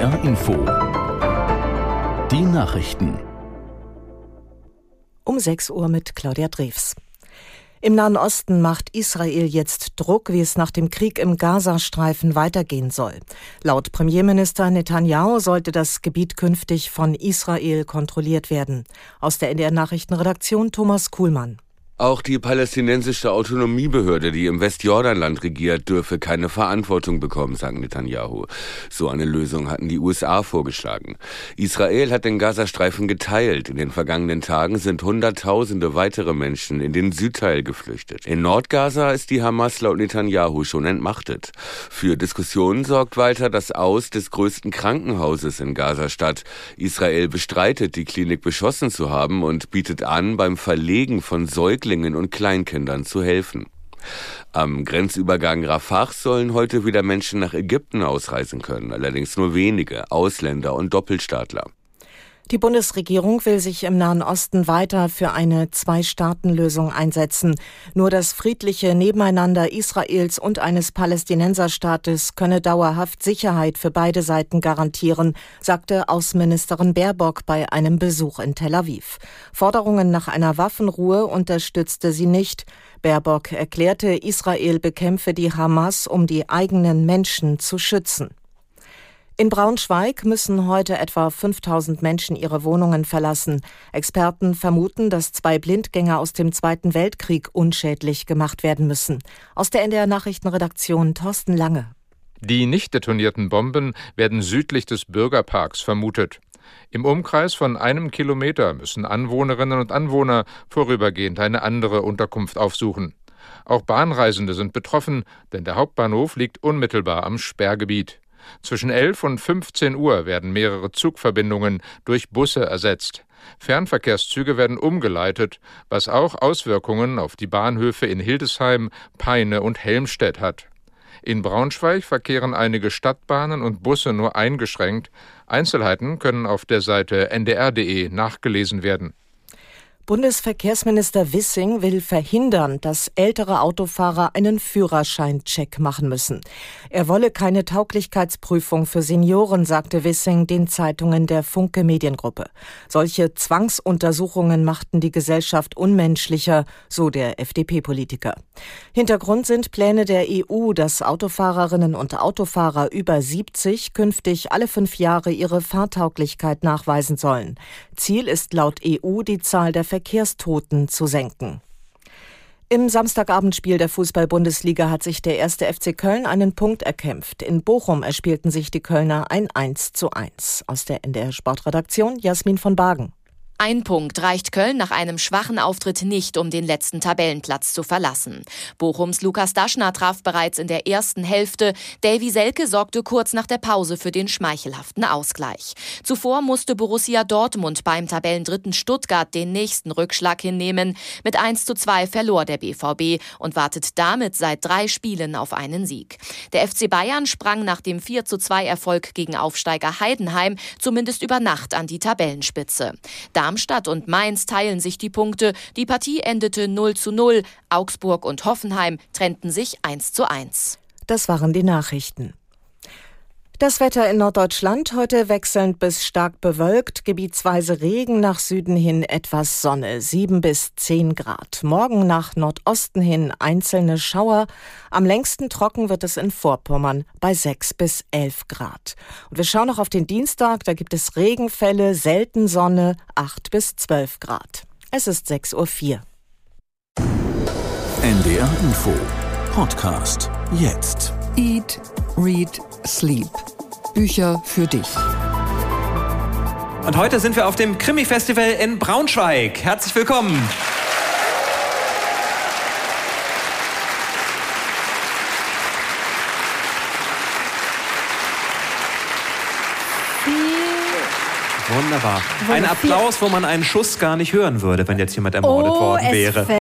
NDR Info. Die Nachrichten. Um 6 Uhr mit Claudia Drews. Im Nahen Osten macht Israel jetzt Druck, wie es nach dem Krieg im Gazastreifen weitergehen soll. Laut Premierminister Netanyahu sollte das Gebiet künftig von Israel kontrolliert werden. Aus der NDR Nachrichtenredaktion Thomas Kuhlmann. Auch die palästinensische Autonomiebehörde, die im Westjordanland regiert, dürfe keine Verantwortung bekommen, sagt Netanyahu. So eine Lösung hatten die USA vorgeschlagen. Israel hat den Gazastreifen geteilt. In den vergangenen Tagen sind Hunderttausende weitere Menschen in den Südteil geflüchtet. In Nordgaza ist die Hamas laut Netanyahu schon entmachtet. Für Diskussionen sorgt weiter das Aus des größten Krankenhauses in Gazastadt. Israel bestreitet, die Klinik beschossen zu haben und bietet an, beim Verlegen von Säuglingen Säuglingen und Kleinkindern zu helfen. Am Grenzübergang Rafah sollen heute wieder Menschen nach Ägypten ausreisen können, allerdings nur wenige Ausländer und Doppelstaatler. Die Bundesregierung will sich im Nahen Osten weiter für eine Zwei-Staaten-Lösung einsetzen. Nur das friedliche Nebeneinander Israels und eines Palästinenserstaates könne dauerhaft Sicherheit für beide Seiten garantieren, sagte Außenministerin Baerbock bei einem Besuch in Tel Aviv. Forderungen nach einer Waffenruhe unterstützte sie nicht. Baerbock erklärte, Israel bekämpfe die Hamas, um die eigenen Menschen zu schützen. In Braunschweig müssen heute etwa 5000 Menschen ihre Wohnungen verlassen. Experten vermuten, dass zwei Blindgänger aus dem Zweiten Weltkrieg unschädlich gemacht werden müssen. Aus der NDR Nachrichtenredaktion Thorsten Lange. Die nicht detonierten Bomben werden südlich des Bürgerparks vermutet. Im Umkreis von einem Kilometer müssen Anwohnerinnen und Anwohner vorübergehend eine andere Unterkunft aufsuchen. Auch Bahnreisende sind betroffen, denn der Hauptbahnhof liegt unmittelbar am Sperrgebiet. Zwischen 11 und 15 Uhr werden mehrere Zugverbindungen durch Busse ersetzt. Fernverkehrszüge werden umgeleitet, was auch Auswirkungen auf die Bahnhöfe in Hildesheim, Peine und Helmstedt hat. In Braunschweig verkehren einige Stadtbahnen und Busse nur eingeschränkt. Einzelheiten können auf der Seite ndr.de nachgelesen werden. Bundesverkehrsminister Wissing will verhindern, dass ältere Autofahrer einen Führerscheincheck machen müssen. Er wolle keine Tauglichkeitsprüfung für Senioren, sagte Wissing den Zeitungen der Funke Mediengruppe. Solche Zwangsuntersuchungen machten die Gesellschaft unmenschlicher, so der FDP-Politiker. Hintergrund sind Pläne der EU, dass Autofahrerinnen und Autofahrer über 70 künftig alle fünf Jahre ihre Fahrtauglichkeit nachweisen sollen. Ziel ist laut EU die Zahl der Verkehrstoten zu senken. Im Samstagabendspiel der Fußball-Bundesliga hat sich der erste FC Köln einen Punkt erkämpft. In Bochum erspielten sich die Kölner ein 1 zu 1. Aus der NDR Sportredaktion Jasmin von Bagen. Ein Punkt reicht Köln nach einem schwachen Auftritt nicht, um den letzten Tabellenplatz zu verlassen. Bochums Lukas Daschner traf bereits in der ersten Hälfte. Davy Selke sorgte kurz nach der Pause für den schmeichelhaften Ausgleich. Zuvor musste Borussia Dortmund beim Tabellendritten Stuttgart den nächsten Rückschlag hinnehmen. Mit 1 zu 2 verlor der BVB und wartet damit seit drei Spielen auf einen Sieg. Der FC Bayern sprang nach dem 4 zu 2 Erfolg gegen Aufsteiger Heidenheim zumindest über Nacht an die Tabellenspitze. Damit Darmstadt und Mainz teilen sich die Punkte. Die Partie endete 0 zu 0. Augsburg und Hoffenheim trennten sich 1 zu 1. Das waren die Nachrichten. Das Wetter in Norddeutschland heute wechselnd bis stark bewölkt, gebietsweise Regen nach Süden hin etwas Sonne, 7 bis 10 Grad. Morgen nach Nordosten hin einzelne Schauer. Am längsten trocken wird es in Vorpommern bei 6 bis 11 Grad. Und wir schauen noch auf den Dienstag, da gibt es Regenfälle, selten Sonne, 8 bis 12 Grad. Es ist 6.04 Uhr. NDR Info Podcast jetzt. Eat, Read, Sleep. Bücher für dich. Und heute sind wir auf dem Krimi-Festival in Braunschweig. Herzlich willkommen. Wunderbar. Ein Applaus, wo man einen Schuss gar nicht hören würde, wenn jetzt jemand ermordet oh, worden wäre. Es